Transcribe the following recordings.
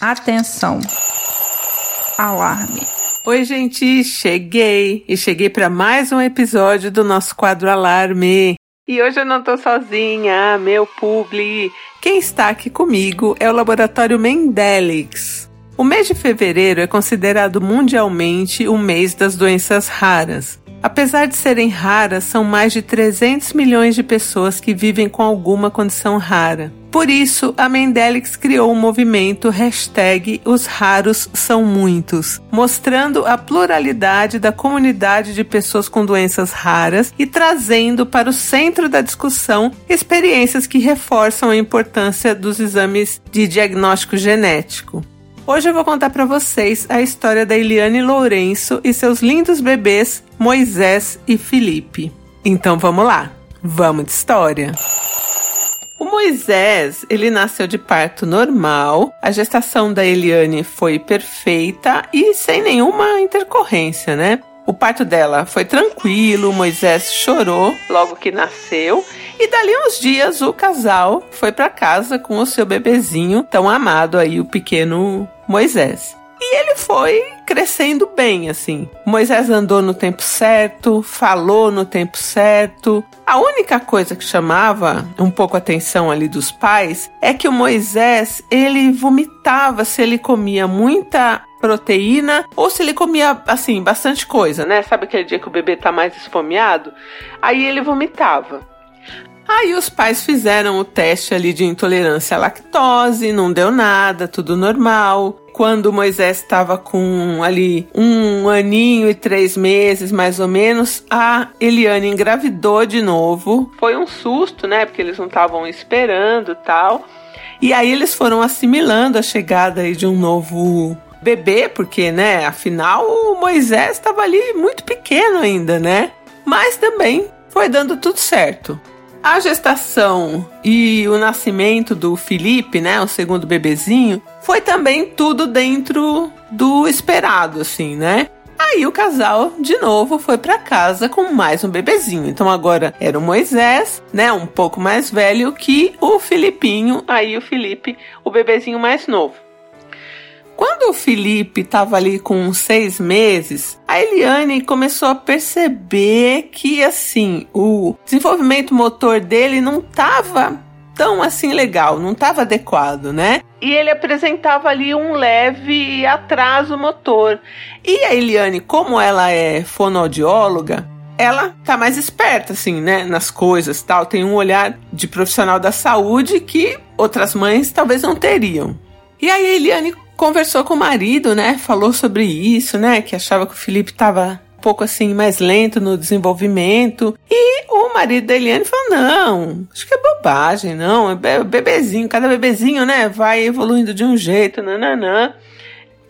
Atenção. Alarme. Oi, gente, cheguei e cheguei para mais um episódio do nosso quadro Alarme. E hoje eu não tô sozinha, meu publi. Quem está aqui comigo é o laboratório Mendelix. O mês de fevereiro é considerado mundialmente o mês das doenças raras. Apesar de serem raras, são mais de 300 milhões de pessoas que vivem com alguma condição rara. Por isso, a Mendelix criou o um movimento hashtag Os Raros São Muitos, mostrando a pluralidade da comunidade de pessoas com doenças raras e trazendo para o centro da discussão experiências que reforçam a importância dos exames de diagnóstico genético. Hoje eu vou contar para vocês a história da Eliane Lourenço e seus lindos bebês Moisés e Felipe. Então vamos lá, vamos de história. O Moisés, ele nasceu de parto normal. A gestação da Eliane foi perfeita e sem nenhuma intercorrência, né? O parto dela foi tranquilo, Moisés chorou logo que nasceu e dali uns dias o casal foi para casa com o seu bebezinho tão amado aí, o pequeno Moisés. E ele foi crescendo bem, assim. Moisés andou no tempo certo, falou no tempo certo. A única coisa que chamava um pouco a atenção ali dos pais é que o Moisés, ele vomitava se ele comia muita proteína ou se ele comia, assim, bastante coisa, né? Sabe aquele dia que o bebê tá mais esfomeado? Aí ele vomitava. Aí os pais fizeram o teste ali de intolerância à lactose, não deu nada, tudo normal quando Moisés estava com ali um aninho e três meses, mais ou menos, a Eliane engravidou de novo. Foi um susto, né? Porque eles não estavam esperando tal. E aí eles foram assimilando a chegada aí de um novo bebê, porque, né, afinal o Moisés estava ali muito pequeno ainda, né? Mas também foi dando tudo certo. A gestação e o nascimento do Felipe, né, o segundo bebezinho, foi também tudo dentro do esperado, assim, né? Aí o casal, de novo, foi para casa com mais um bebezinho. Então agora era o Moisés, né, um pouco mais velho que o Filipinho, aí o Felipe, o bebezinho mais novo. Quando o Felipe estava ali com seis meses, a Eliane começou a perceber que assim o desenvolvimento motor dele não estava tão assim legal, não estava adequado, né? E ele apresentava ali um leve atraso motor. E a Eliane, como ela é fonoaudióloga, ela tá mais esperta, assim, né, nas coisas tal. Tem um olhar de profissional da saúde que outras mães talvez não teriam. E aí a Eliane conversou com o marido, né? Falou sobre isso, né? Que achava que o Felipe estava um pouco assim mais lento no desenvolvimento. E o marido da Eliane falou: não, acho que é bobagem, não. É bebezinho, cada bebezinho, né? Vai evoluindo de um jeito, nananã.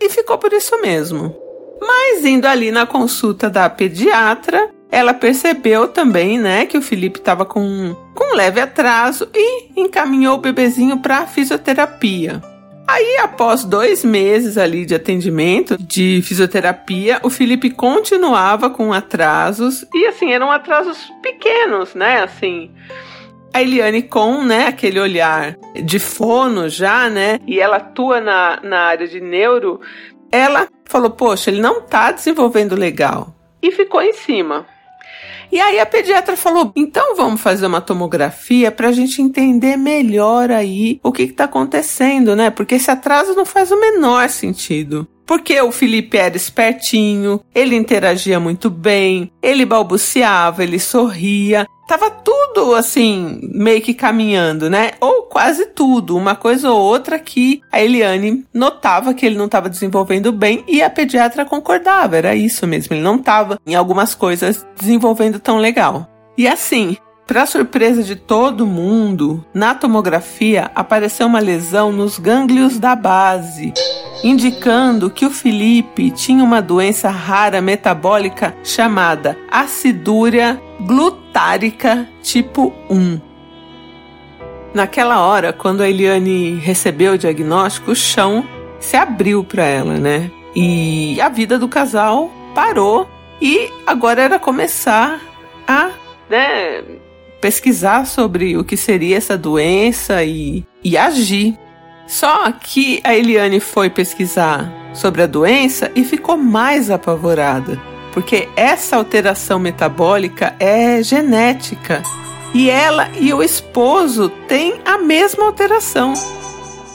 E ficou por isso mesmo. Mas indo ali na consulta da pediatra, ela percebeu também, né, que o Felipe estava com, com um leve atraso e encaminhou o bebezinho para fisioterapia. Aí, após dois meses ali de atendimento de fisioterapia, o Felipe continuava com atrasos e assim eram atrasos pequenos, né? Assim, a Eliane com, né, aquele olhar de fono já, né? E ela atua na, na área de neuro. Ela falou: Poxa, ele não tá desenvolvendo legal. E ficou em cima. E aí a pediatra falou: então vamos fazer uma tomografia para a gente entender melhor aí o que está acontecendo, né? Porque esse atraso não faz o menor sentido. Porque o Felipe era espertinho, ele interagia muito bem, ele balbuciava, ele sorria, tava tudo assim, meio que caminhando, né? Ou quase tudo, uma coisa ou outra que a Eliane notava que ele não estava desenvolvendo bem e a pediatra concordava, era isso mesmo, ele não estava em algumas coisas desenvolvendo tão legal. E assim, para surpresa de todo mundo, na tomografia apareceu uma lesão nos gânglios da base, indicando que o Felipe tinha uma doença rara metabólica chamada acidúria glutárica tipo 1. Naquela hora, quando a Eliane recebeu o diagnóstico, o chão se abriu para ela, né? E a vida do casal parou e agora era começar a, né, pesquisar sobre o que seria essa doença e, e agir. Só que a Eliane foi pesquisar sobre a doença e ficou mais apavorada, porque essa alteração metabólica é genética e ela e o esposo têm a mesma alteração.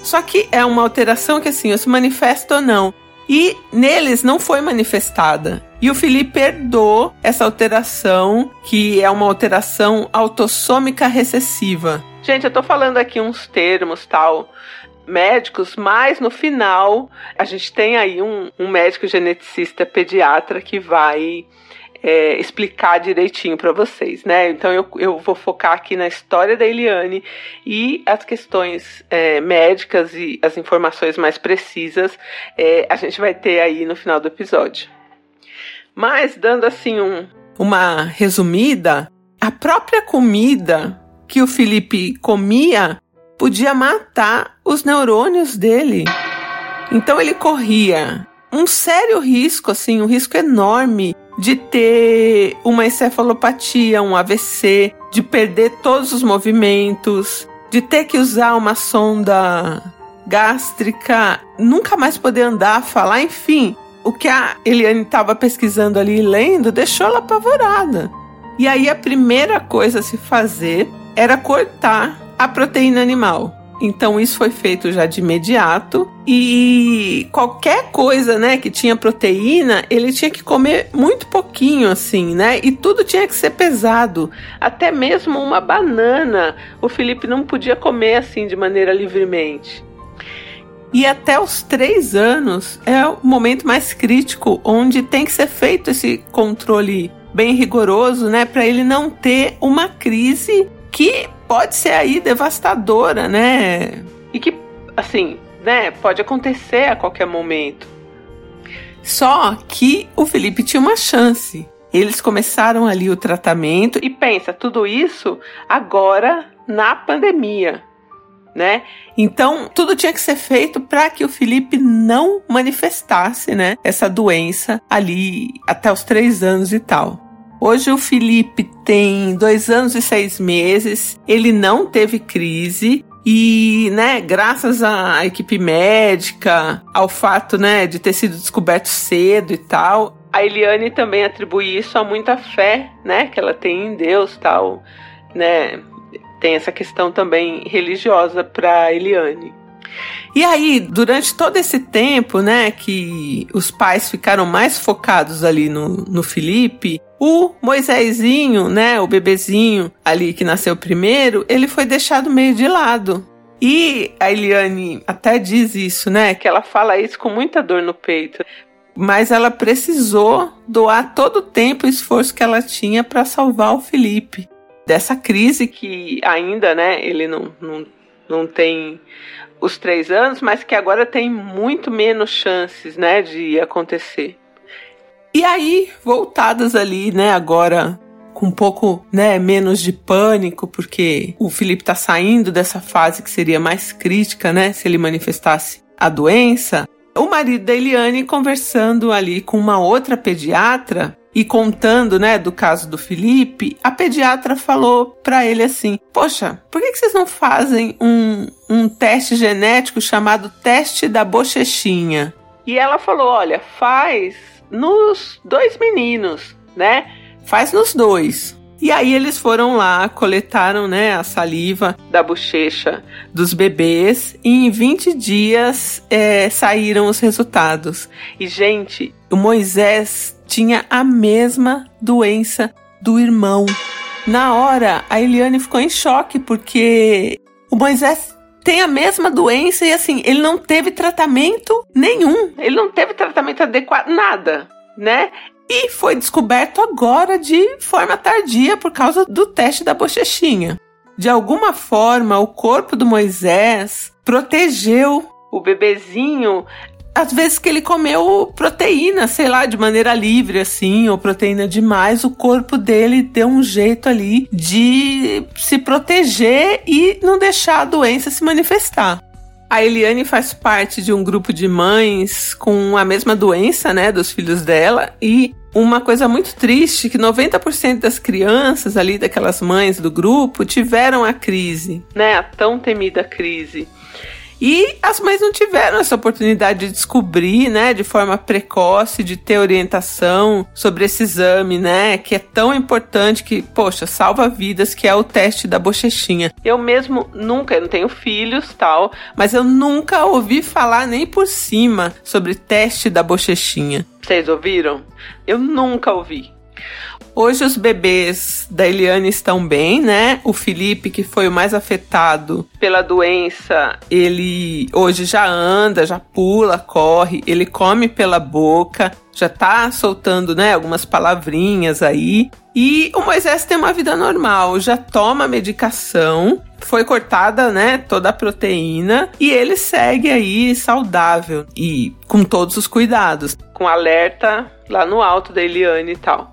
Só que é uma alteração que assim, se manifesta ou não. E neles não foi manifestada. E o Felipe herdou essa alteração, que é uma alteração autossômica recessiva. Gente, eu tô falando aqui uns termos tal médicos, mas no final a gente tem aí um, um médico geneticista pediatra que vai é, explicar direitinho para vocês, né? Então eu, eu vou focar aqui na história da Eliane e as questões é, médicas e as informações mais precisas é, a gente vai ter aí no final do episódio. Mas dando assim um, uma resumida, a própria comida que o Felipe comia podia matar os neurônios dele. Então ele corria um sério risco, assim, um risco enorme de ter uma encefalopatia, um AVC, de perder todos os movimentos, de ter que usar uma sonda gástrica, nunca mais poder andar, falar, enfim. O que a Eliane estava pesquisando ali e lendo deixou ela apavorada. E aí a primeira coisa a se fazer era cortar a proteína animal. Então isso foi feito já de imediato e qualquer coisa, né, que tinha proteína, ele tinha que comer muito pouquinho assim, né? E tudo tinha que ser pesado. Até mesmo uma banana, o Felipe não podia comer assim de maneira livremente. E até os três anos é o momento mais crítico, onde tem que ser feito esse controle bem rigoroso, né, para ele não ter uma crise que pode ser aí devastadora, né? E que, assim, né, pode acontecer a qualquer momento. Só que o Felipe tinha uma chance. Eles começaram ali o tratamento e pensa, tudo isso agora na pandemia, né? Então, tudo tinha que ser feito para que o Felipe não manifestasse, né, essa doença ali até os três anos e tal. Hoje o Felipe tem dois anos e seis meses, ele não teve crise. E, né, graças à equipe médica, ao fato, né, de ter sido descoberto cedo e tal, a Eliane também atribui isso a muita fé, né, que ela tem em Deus, tal, né? Tem essa questão também religiosa para Eliane. E aí, durante todo esse tempo, né, que os pais ficaram mais focados ali no, no Felipe, o Moisésinho, né, o bebezinho ali que nasceu primeiro, ele foi deixado meio de lado. E a Eliane até diz isso, né, que ela fala isso com muita dor no peito. Mas ela precisou doar todo o tempo e esforço que ela tinha para salvar o Felipe dessa crise que ainda, né, ele não, não, não tem os três anos, mas que agora tem muito menos chances, né, de acontecer. E aí, voltadas ali, né, agora com um pouco, né, menos de pânico, porque o Felipe tá saindo dessa fase que seria mais crítica, né, se ele manifestasse a doença. O marido da Eliane conversando ali com uma outra pediatra e contando, né, do caso do Felipe, a pediatra falou para ele assim: Poxa, por que, que vocês não fazem um, um teste genético chamado teste da bochechinha? E ela falou: Olha, faz nos dois meninos, né? Faz nos dois. E aí eles foram lá, coletaram, né, a saliva da bochecha dos bebês e em 20 dias é, saíram os resultados. E gente, o Moisés tinha a mesma doença do irmão. Na hora, a Eliane ficou em choque porque o Moisés tem a mesma doença e assim, ele não teve tratamento nenhum. Ele não teve tratamento adequado, nada, né? E foi descoberto agora de forma tardia por causa do teste da bochechinha. De alguma forma, o corpo do Moisés protegeu o bebezinho às vezes que ele comeu proteína, sei lá, de maneira livre, assim, ou proteína demais, o corpo dele deu um jeito ali de se proteger e não deixar a doença se manifestar. A Eliane faz parte de um grupo de mães com a mesma doença, né, dos filhos dela, e uma coisa muito triste que 90% das crianças ali daquelas mães do grupo tiveram a crise, né, a tão temida crise. E as mães não tiveram essa oportunidade de descobrir, né, de forma precoce, de ter orientação sobre esse exame, né, que é tão importante que, poxa, salva vidas, que é o teste da bochechinha. Eu mesmo nunca, eu não tenho filhos, tal, mas eu nunca ouvi falar nem por cima sobre teste da bochechinha. Vocês ouviram? Eu nunca ouvi. Hoje os bebês da Eliane estão bem, né? O Felipe, que foi o mais afetado pela doença, ele hoje já anda, já pula, corre, ele come pela boca, já tá soltando, né, algumas palavrinhas aí. E o Moisés tem uma vida normal, já toma medicação, foi cortada, né, toda a proteína e ele segue aí saudável e com todos os cuidados, com alerta lá no alto da Eliane e tal.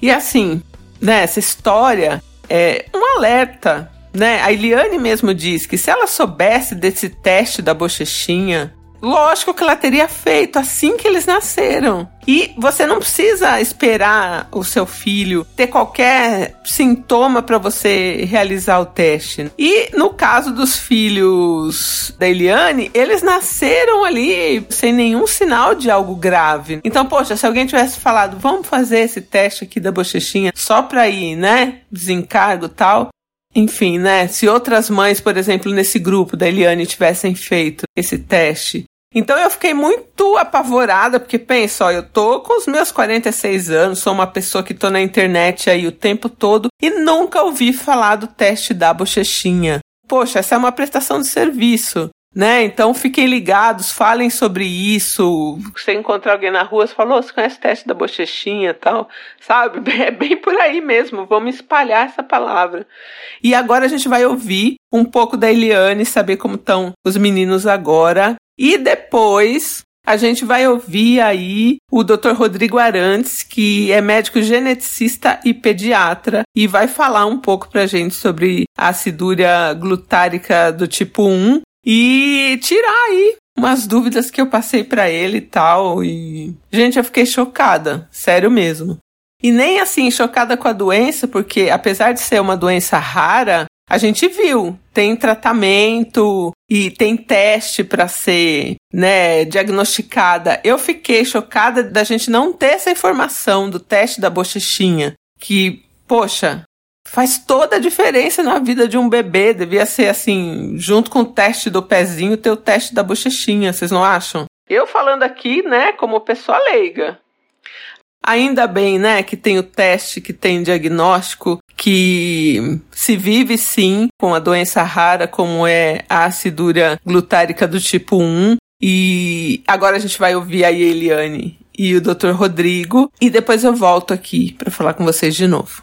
E assim, né, essa história é um alerta, né? A Eliane mesmo diz que se ela soubesse desse teste da bochechinha, Lógico que ela teria feito assim que eles nasceram. E você não precisa esperar o seu filho ter qualquer sintoma para você realizar o teste. E no caso dos filhos da Eliane, eles nasceram ali sem nenhum sinal de algo grave. Então, poxa, se alguém tivesse falado, vamos fazer esse teste aqui da bochechinha só para ir, né, desencargo tal, enfim, né? Se outras mães, por exemplo, nesse grupo da Eliane tivessem feito esse teste. Então eu fiquei muito apavorada, porque pensa, ó, eu tô com os meus 46 anos, sou uma pessoa que tô na internet aí o tempo todo e nunca ouvi falar do teste da bochechinha. Poxa, essa é uma prestação de serviço né? Então fiquem ligados, falem sobre isso. Você encontrar alguém na rua, você falou, você conhece o teste da bochechinha tal, sabe? É bem por aí mesmo, vamos espalhar essa palavra. E agora a gente vai ouvir um pouco da Eliane, saber como estão os meninos agora. E depois a gente vai ouvir aí o Dr. Rodrigo Arantes, que é médico geneticista e pediatra, e vai falar um pouco pra gente sobre a acidúria glutárica do tipo 1 e tirar aí umas dúvidas que eu passei para ele e tal. E, gente, eu fiquei chocada, sério mesmo. E nem assim chocada com a doença, porque apesar de ser uma doença rara, a gente viu, tem tratamento e tem teste para ser, né, diagnosticada. Eu fiquei chocada da gente não ter essa informação do teste da bochechinha, que, poxa, faz toda a diferença na vida de um bebê. Devia ser assim, junto com o teste do pezinho, ter o teste da bochechinha, vocês não acham? Eu falando aqui, né, como pessoa leiga. Ainda bem, né, que tem o teste, que tem diagnóstico, que se vive sim com a doença rara, como é a acidura glutárica do tipo 1. E agora a gente vai ouvir a Eliane e o Dr. Rodrigo, e depois eu volto aqui para falar com vocês de novo.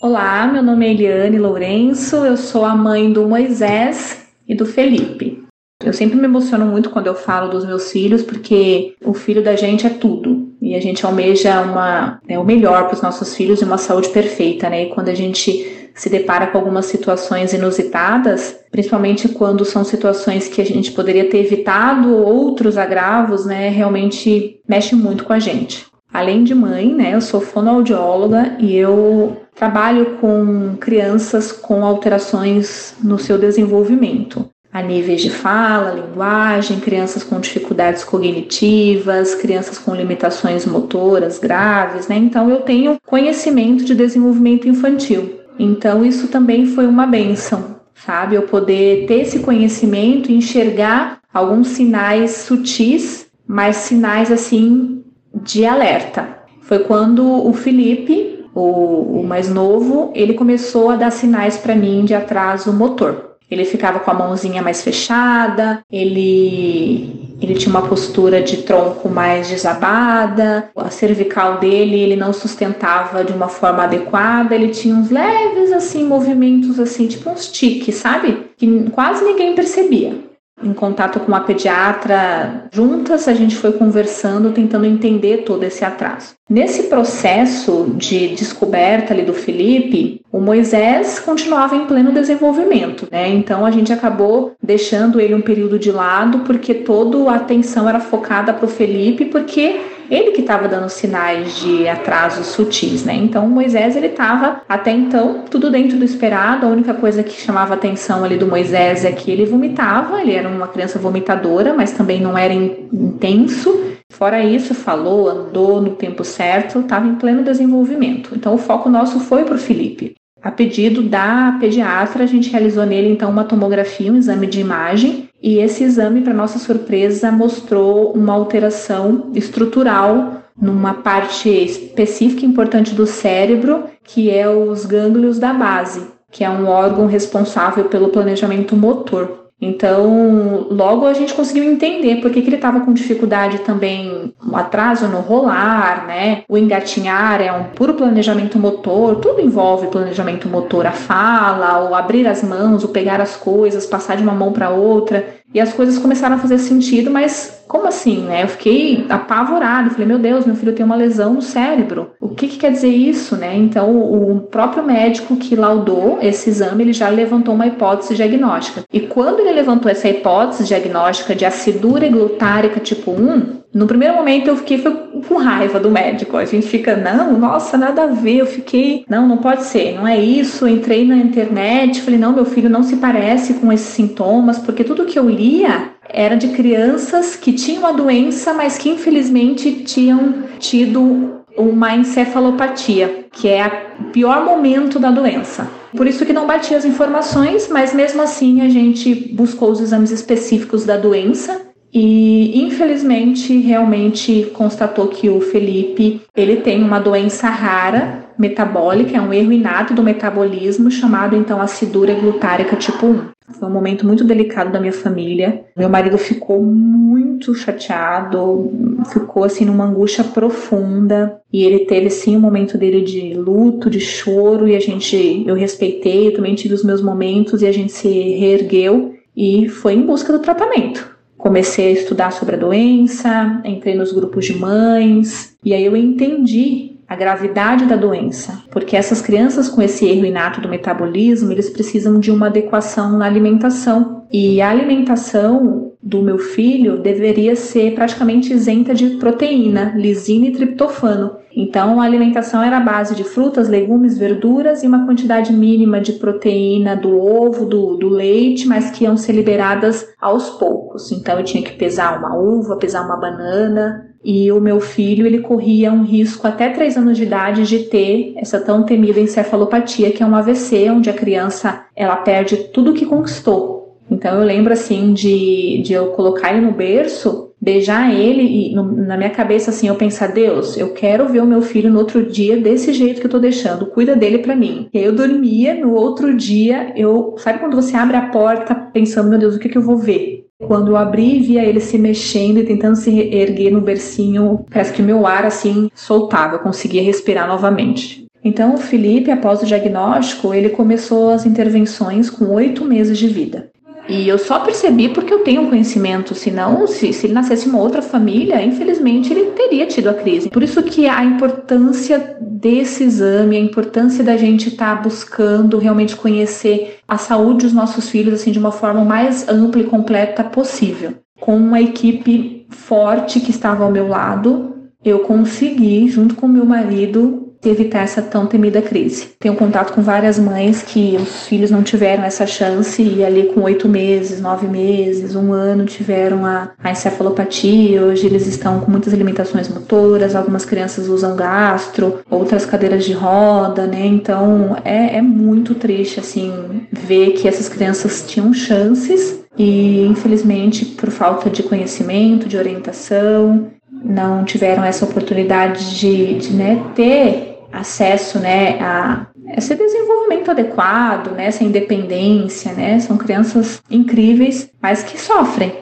Olá, meu nome é Eliane Lourenço, eu sou a mãe do Moisés e do Felipe. Eu sempre me emociono muito quando eu falo dos meus filhos, porque o filho da gente é tudo. E a gente almeja uma, né, o melhor para os nossos filhos e uma saúde perfeita, né? E quando a gente se depara com algumas situações inusitadas, principalmente quando são situações que a gente poderia ter evitado outros agravos, né? Realmente mexe muito com a gente. Além de mãe, né, eu sou fonoaudióloga e eu trabalho com crianças com alterações no seu desenvolvimento, a níveis de fala, linguagem, crianças com dificuldades cognitivas, crianças com limitações motoras graves, né? Então eu tenho conhecimento de desenvolvimento infantil. Então isso também foi uma benção, sabe? Eu poder ter esse conhecimento e enxergar alguns sinais sutis, mas sinais assim de alerta. Foi quando o Felipe, o, o mais novo, ele começou a dar sinais para mim de atraso motor. Ele ficava com a mãozinha mais fechada, ele ele tinha uma postura de tronco mais desabada, a cervical dele ele não sustentava de uma forma adequada, ele tinha uns leves assim movimentos assim, tipo uns tiques, sabe? Que quase ninguém percebia em contato com a pediatra, juntas a gente foi conversando, tentando entender todo esse atraso. Nesse processo de descoberta ali do Felipe, o Moisés continuava em pleno desenvolvimento, né? Então a gente acabou deixando ele um período de lado porque toda a atenção era focada para o Felipe, porque ele que estava dando sinais de atrasos sutis, né? Então Moisés ele estava até então tudo dentro do esperado. A única coisa que chamava atenção ali do Moisés é que ele vomitava, ele era uma criança vomitadora, mas também não era intenso. Fora isso, falou, andou no tempo certo, estava em pleno desenvolvimento. Então o foco nosso foi para o Felipe. A pedido da pediatra, a gente realizou nele então uma tomografia, um exame de imagem, e esse exame, para nossa surpresa, mostrou uma alteração estrutural numa parte específica importante do cérebro, que é os gânglios da base, que é um órgão responsável pelo planejamento motor. Então, logo a gente conseguiu entender por que, que ele estava com dificuldade também, um atraso no rolar, né? O engatinhar é um puro planejamento motor, tudo envolve planejamento motor, a fala, o abrir as mãos, o pegar as coisas, passar de uma mão para outra. E as coisas começaram a fazer sentido, mas como assim, né? Eu fiquei apavorado, falei, meu Deus, meu filho tem uma lesão no cérebro. O que, que quer dizer isso, né? Então, o próprio médico que laudou esse exame, ele já levantou uma hipótese diagnóstica. E quando ele levantou essa hipótese diagnóstica de acidura glutárica tipo 1, no primeiro momento eu fiquei com raiva do médico. A gente fica, não, nossa, nada a ver. Eu fiquei, não, não pode ser, não é isso. Entrei na internet, falei, não, meu filho não se parece com esses sintomas, porque tudo que eu lia era de crianças que tinham a doença, mas que infelizmente tinham tido uma encefalopatia, que é o pior momento da doença. Por isso que não batia as informações, mas mesmo assim a gente buscou os exames específicos da doença e infelizmente realmente constatou que o Felipe ele tem uma doença rara metabólica, é um erro inato do metabolismo chamado então acidura glutárica tipo 1. Foi um momento muito delicado da minha família. Meu marido ficou muito chateado, ficou assim numa angústia profunda e ele teve sim um momento dele de luto, de choro e a gente eu respeitei, eu também tive os meus momentos e a gente se reergueu e foi em busca do tratamento comecei a estudar sobre a doença, entrei nos grupos de mães e aí eu entendi a gravidade da doença, porque essas crianças com esse erro inato do metabolismo, eles precisam de uma adequação na alimentação. E a alimentação do meu filho deveria ser praticamente isenta de proteína, lisina e triptofano. Então, a alimentação era a base de frutas, legumes, verduras e uma quantidade mínima de proteína do ovo, do, do leite, mas que iam ser liberadas aos poucos. Então, eu tinha que pesar uma uva, pesar uma banana, e o meu filho ele corria um risco até 3 anos de idade de ter essa tão temida encefalopatia, que é um AVC, onde a criança ela perde tudo que conquistou. Então eu lembro assim de, de eu colocar ele no berço beijar ele e no, na minha cabeça assim eu pensar Deus eu quero ver o meu filho no outro dia desse jeito que eu tô deixando cuida dele para mim e aí eu dormia no outro dia eu sabe quando você abre a porta pensando meu Deus o que que eu vou ver quando eu abri via ele se mexendo e tentando se erguer no bercinho parece que o meu ar assim soltava eu conseguia respirar novamente. Então o Felipe após o diagnóstico ele começou as intervenções com oito meses de vida e eu só percebi porque eu tenho conhecimento, senão, se, se ele nascesse uma outra família, infelizmente ele teria tido a crise. Por isso que a importância desse exame, a importância da gente estar tá buscando realmente conhecer a saúde dos nossos filhos assim de uma forma mais ampla e completa possível. Com uma equipe forte que estava ao meu lado, eu consegui, junto com meu marido, evitar essa tão temida crise. Tenho contato com várias mães que os filhos não tiveram essa chance e ali com oito meses, nove meses, um ano tiveram a, a encefalopatia. Hoje eles estão com muitas limitações motoras, algumas crianças usam gastro, outras cadeiras de roda, né? Então é, é muito triste assim ver que essas crianças tinham chances e infelizmente por falta de conhecimento, de orientação, não tiveram essa oportunidade de, de né, ter acesso né, a esse desenvolvimento adequado, né, essa independência, né, são crianças incríveis, mas que sofrem.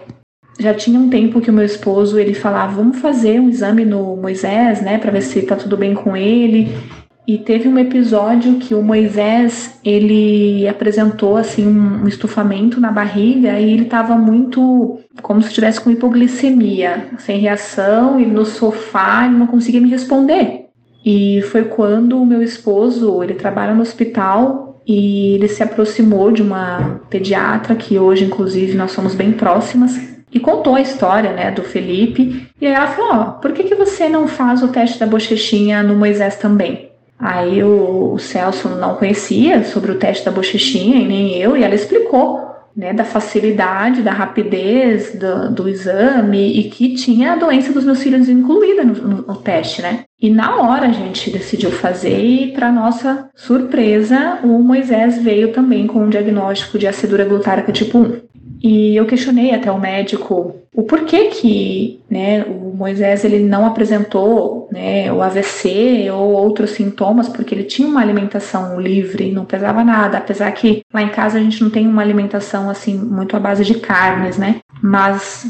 Já tinha um tempo que o meu esposo ele falava, vamos fazer um exame no Moisés, né, para ver se está tudo bem com ele. E teve um episódio que o Moisés, ele apresentou assim um estufamento na barriga e ele estava muito como se estivesse com hipoglicemia, sem reação, e no sofá ele não conseguia me responder. E foi quando o meu esposo, ele trabalha no hospital e ele se aproximou de uma pediatra que hoje inclusive nós somos bem próximas e contou a história, né, do Felipe. E aí ela falou: ó, por que, que você não faz o teste da bochechinha no Moisés também? Aí o, o Celso não conhecia sobre o teste da bochechinha e nem eu, e ela explicou né, da facilidade, da rapidez do, do, exame e que tinha a doença dos meus filhos incluída no, no, no teste, né? E na hora a gente decidiu fazer e, para nossa surpresa, o Moisés veio também com um diagnóstico de acidura glutárica tipo 1. E eu questionei até o médico o porquê que né, o Moisés ele não apresentou né, o AVC ou outros sintomas, porque ele tinha uma alimentação livre, não pesava nada, apesar que lá em casa a gente não tem uma alimentação assim muito à base de carnes, né? Mas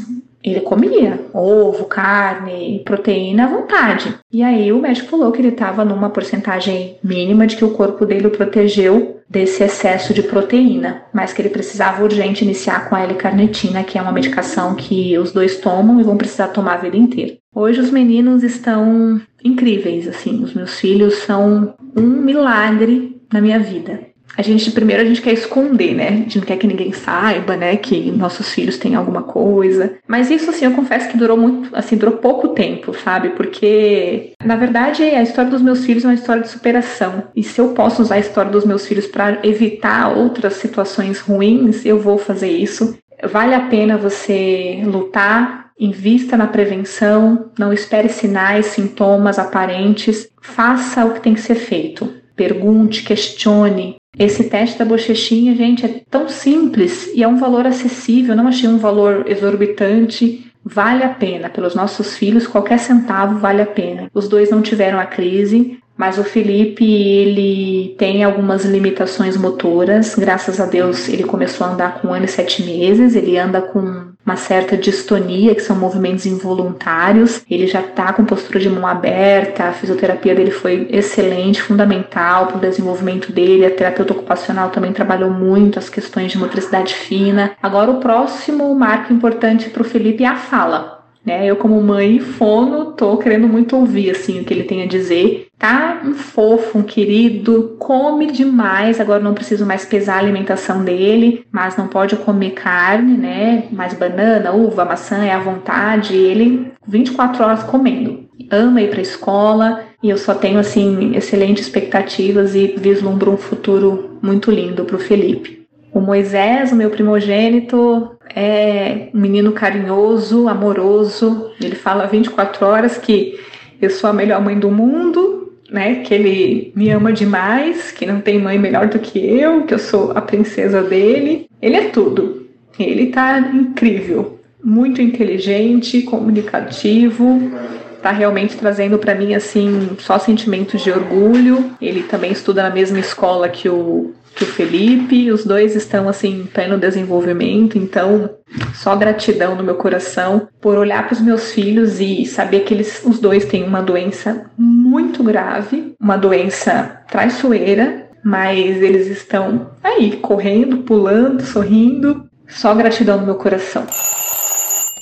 ele comia ovo, carne, proteína à vontade. E aí o médico falou que ele estava numa porcentagem mínima de que o corpo dele o protegeu desse excesso de proteína, mas que ele precisava urgente iniciar com a L-carnitina, que é uma medicação que os dois tomam e vão precisar tomar a vida inteira. Hoje os meninos estão incríveis, assim, os meus filhos são um milagre na minha vida a gente primeiro a gente quer esconder, né? A gente não quer que ninguém saiba, né? Que nossos filhos têm alguma coisa. Mas isso assim, eu confesso que durou muito, assim, durou pouco tempo, sabe? Porque na verdade a história dos meus filhos é uma história de superação. E se eu posso usar a história dos meus filhos para evitar outras situações ruins, eu vou fazer isso. Vale a pena você lutar Invista na prevenção, não espere sinais, sintomas aparentes, faça o que tem que ser feito. Pergunte, questione, esse teste da bochechinha, gente, é tão simples e é um valor acessível, não achei um valor exorbitante. Vale a pena, pelos nossos filhos, qualquer centavo vale a pena. Os dois não tiveram a crise, mas o Felipe, ele tem algumas limitações motoras. Graças a Deus, ele começou a andar com um ano e sete meses. Ele anda com uma certa distonia, que são movimentos involuntários. Ele já tá com postura de mão aberta. A fisioterapia dele foi excelente, fundamental para o desenvolvimento dele. A terapeuta ocupacional também trabalhou muito as questões de motricidade fina. Agora, o próximo marco importante para o Felipe é a fala. Né? Eu, como mãe fono, tô querendo muito ouvir assim o que ele tem a dizer. Tá um fofo, um querido, come demais. Agora não preciso mais pesar a alimentação dele, mas não pode comer carne, né? Mais banana, uva, maçã é à vontade. Ele 24 horas comendo. Ama ir para escola e eu só tenho assim excelentes expectativas e vislumbro um futuro muito lindo para o Felipe. O Moisés, o meu primogênito, é um menino carinhoso, amoroso. Ele fala 24 horas que eu sou a melhor mãe do mundo, né? Que ele me ama demais, que não tem mãe melhor do que eu, que eu sou a princesa dele. Ele é tudo. Ele tá incrível, muito inteligente, comunicativo, tá realmente trazendo para mim assim só sentimentos de orgulho. Ele também estuda na mesma escola que o que o Felipe, os dois estão assim em pleno desenvolvimento, então só gratidão no meu coração por olhar para os meus filhos e saber que eles, os dois têm uma doença muito grave, uma doença traiçoeira, mas eles estão aí correndo, pulando, sorrindo, só gratidão no meu coração.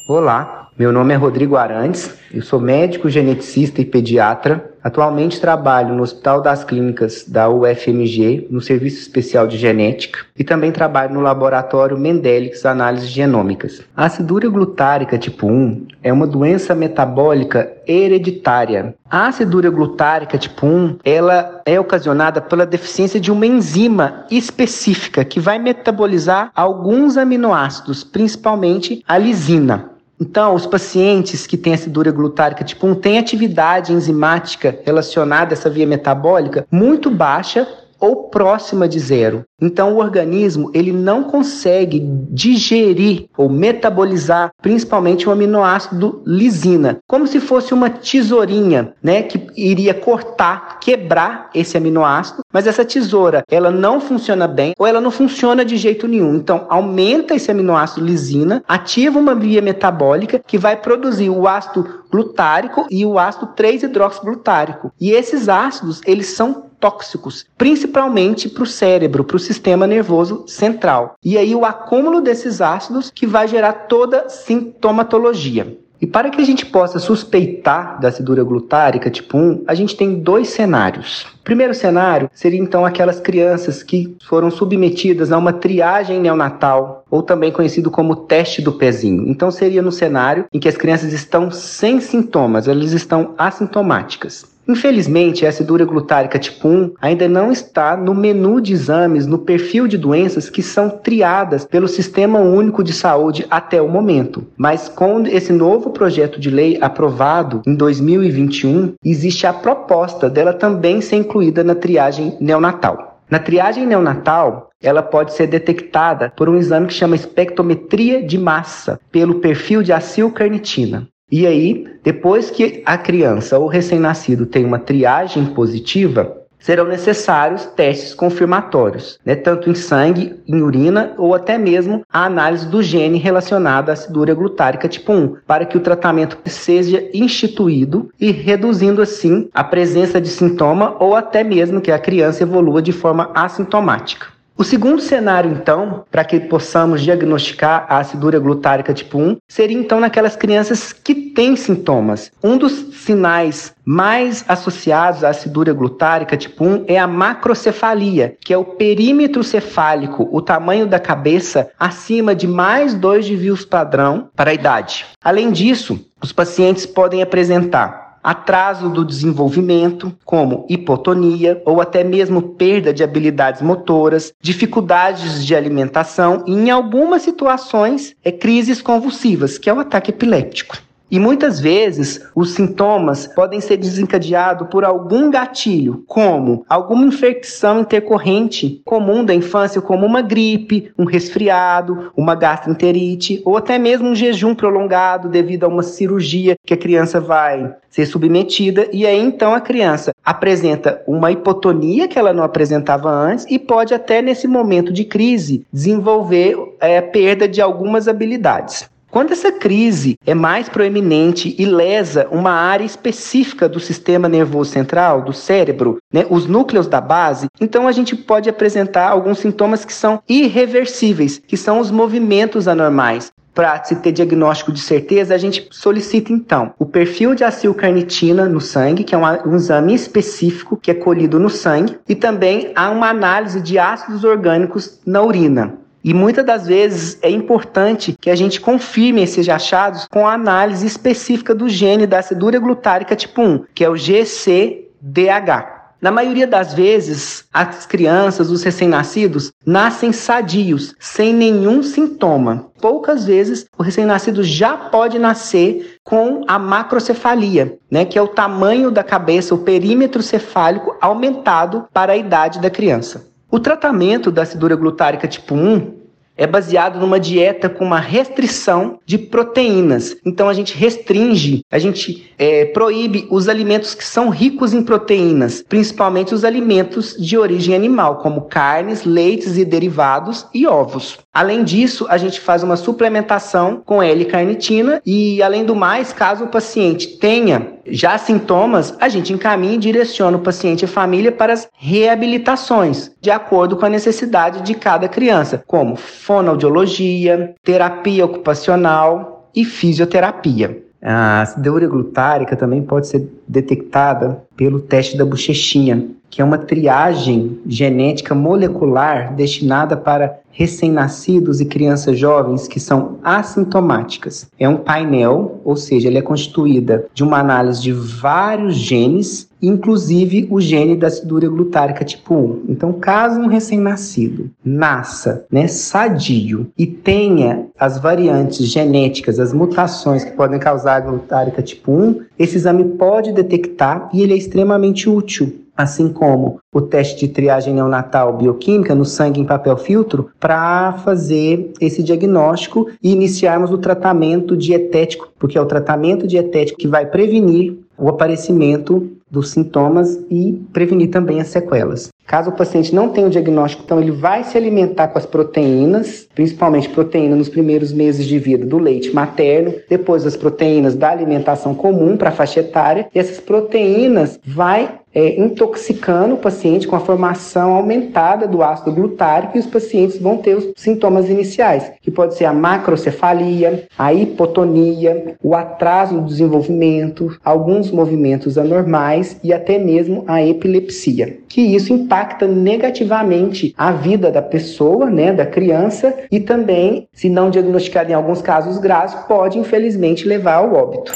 Olá, meu nome é Rodrigo Arantes, eu sou médico, geneticista e pediatra. Atualmente trabalho no Hospital das Clínicas da UFMG, no Serviço Especial de Genética, e também trabalho no Laboratório Mendelix Análises Genômicas. A acidúria glutárica tipo 1 é uma doença metabólica hereditária. A acidúria glutárica tipo 1, ela é ocasionada pela deficiência de uma enzima específica que vai metabolizar alguns aminoácidos, principalmente a lisina. Então, os pacientes que têm acidura glutárica tipo 1 têm atividade enzimática relacionada a essa via metabólica muito baixa ou próxima de zero. Então o organismo ele não consegue digerir ou metabolizar principalmente o aminoácido lisina, como se fosse uma tesourinha, né, que iria cortar, quebrar esse aminoácido, mas essa tesoura, ela não funciona bem ou ela não funciona de jeito nenhum. Então aumenta esse aminoácido lisina, ativa uma via metabólica que vai produzir o ácido glutárico e o ácido 3-hidroxiglutárico. E esses ácidos, eles são tóxicos, principalmente para o cérebro, para o sistema nervoso central. E aí o acúmulo desses ácidos que vai gerar toda sintomatologia. E para que a gente possa suspeitar da acidura glutárica tipo 1, a gente tem dois cenários. Primeiro cenário seria então aquelas crianças que foram submetidas a uma triagem neonatal, ou também conhecido como teste do pezinho. Então seria no cenário em que as crianças estão sem sintomas, elas estão assintomáticas. Infelizmente, a acidura glutárica tipo 1 ainda não está no menu de exames no perfil de doenças que são triadas pelo Sistema Único de Saúde até o momento. Mas com esse novo projeto de lei aprovado em 2021, existe a proposta dela também ser incluída na triagem neonatal. Na triagem neonatal, ela pode ser detectada por um exame que chama espectrometria de massa, pelo perfil de acilcarnitina. E aí, depois que a criança ou recém-nascido tem uma triagem positiva, serão necessários testes confirmatórios, né, tanto em sangue, em urina ou até mesmo a análise do gene relacionado à acidura glutárica tipo 1, para que o tratamento seja instituído e reduzindo assim a presença de sintoma ou até mesmo que a criança evolua de forma assintomática. O segundo cenário, então, para que possamos diagnosticar a acidura glutárica tipo 1, seria então naquelas crianças que têm sintomas. Um dos sinais mais associados à acidura glutárica tipo 1 é a macrocefalia, que é o perímetro cefálico, o tamanho da cabeça acima de mais 2 desvios padrão para a idade. Além disso, os pacientes podem apresentar atraso do desenvolvimento, como hipotonia ou até mesmo perda de habilidades motoras, dificuldades de alimentação e, em algumas situações, é crises convulsivas, que é o ataque epiléptico. E muitas vezes os sintomas podem ser desencadeados por algum gatilho, como alguma infecção intercorrente comum da infância, como uma gripe, um resfriado, uma gastroenterite ou até mesmo um jejum prolongado devido a uma cirurgia que a criança vai ser submetida e aí então a criança apresenta uma hipotonia que ela não apresentava antes e pode até nesse momento de crise desenvolver é, perda de algumas habilidades. Quando essa crise é mais proeminente e lesa uma área específica do sistema nervoso central, do cérebro, né, os núcleos da base, então a gente pode apresentar alguns sintomas que são irreversíveis, que são os movimentos anormais. Para se ter diagnóstico de certeza, a gente solicita então o perfil de acilcarnitina no sangue, que é um, um exame específico que é colhido no sangue, e também há uma análise de ácidos orgânicos na urina. E muitas das vezes é importante que a gente confirme esses achados com a análise específica do gene da acidura glutárica tipo 1, que é o GCDH. Na maioria das vezes, as crianças, os recém-nascidos, nascem sadios, sem nenhum sintoma. Poucas vezes, o recém-nascido já pode nascer com a macrocefalia, né, que é o tamanho da cabeça, o perímetro cefálico aumentado para a idade da criança. O tratamento da acidura glutárica tipo 1 é baseado numa dieta com uma restrição de proteínas. Então a gente restringe, a gente é, proíbe os alimentos que são ricos em proteínas, principalmente os alimentos de origem animal, como carnes, leites e derivados e ovos. Além disso, a gente faz uma suplementação com L-carnitina e, além do mais, caso o paciente tenha já sintomas, a gente encaminha e direciona o paciente e a família para as reabilitações, de acordo com a necessidade de cada criança, como fonoaudiologia, terapia ocupacional e fisioterapia. A acidura glutárica também pode ser detectada pelo teste da bochechinha, que é uma triagem genética molecular destinada para recém-nascidos e crianças jovens que são assintomáticas. É um painel, ou seja, ele é constituída de uma análise de vários genes, inclusive o gene da acidura glutárica tipo 1. Então, caso um recém-nascido nasça né, sadio e tenha as variantes genéticas, as mutações que podem causar a glutárica tipo 1, esse exame pode detectar e ele é extremamente útil assim como o teste de triagem neonatal bioquímica no sangue em papel filtro, para fazer esse diagnóstico e iniciarmos o tratamento dietético, porque é o tratamento dietético que vai prevenir o aparecimento dos sintomas e prevenir também as sequelas. Caso o paciente não tenha o diagnóstico, então ele vai se alimentar com as proteínas, principalmente proteína nos primeiros meses de vida do leite materno, depois as proteínas da alimentação comum para a faixa etária, e essas proteínas vai é, intoxicando o paciente com a formação aumentada do ácido glutárico e os pacientes vão ter os sintomas iniciais, que pode ser a macrocefalia, a hipotonia, o atraso do desenvolvimento, alguns movimentos anormais e até mesmo a epilepsia, que isso impacta negativamente a vida da pessoa, né, da criança e também, se não diagnosticado em alguns casos graves, pode infelizmente levar ao óbito.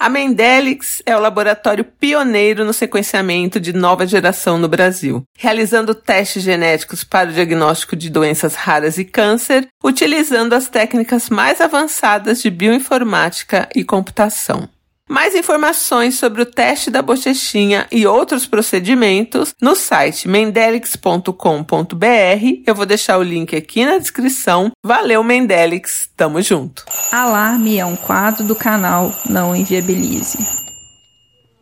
A Mendelix é o laboratório pioneiro no sequenciamento de nova geração no Brasil, realizando testes genéticos para o diagnóstico de doenças raras e câncer, utilizando as técnicas mais avançadas de bioinformática e computação. Mais informações sobre o teste da bochechinha e outros procedimentos no site mendelix.com.br. Eu vou deixar o link aqui na descrição. Valeu, Mendelix. Tamo junto. Alarme é um quadro do canal Não Inviabilize.